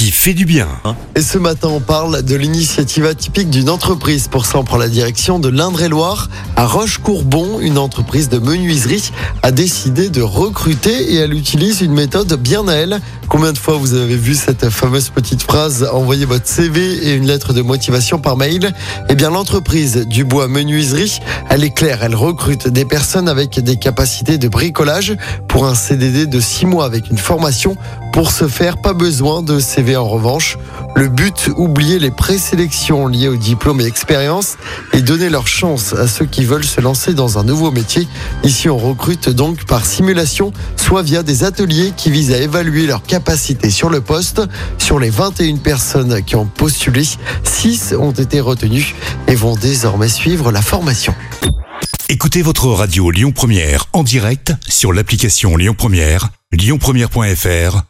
qui fait du bien. Et ce matin, on parle de l'initiative atypique d'une entreprise. Pour ça, on prend la direction de l'Indre-et-Loire. À Roche-Courbon, une entreprise de menuiserie a décidé de recruter et elle utilise une méthode bien à elle. Combien de fois vous avez vu cette fameuse petite phrase envoyez votre CV et une lettre de motivation par mail? Eh bien, l'entreprise Dubois Menuiserie, elle est claire. Elle recrute des personnes avec des capacités de bricolage pour un CDD de 6 mois avec une formation. Pour ce faire, pas besoin de CV en revanche. Le but, oublier les présélections liées au diplôme et expérience et donner leur chance à ceux qui veulent se lancer dans un nouveau métier. Ici, on recrute donc par simulation, soit via des ateliers qui visent à évaluer leurs capacités sur le poste. Sur les 21 personnes qui ont postulé, 6 ont été retenues et vont désormais suivre la formation. Écoutez votre radio Lyon Première en direct sur l'application Lyon Première, lyonpremière.fr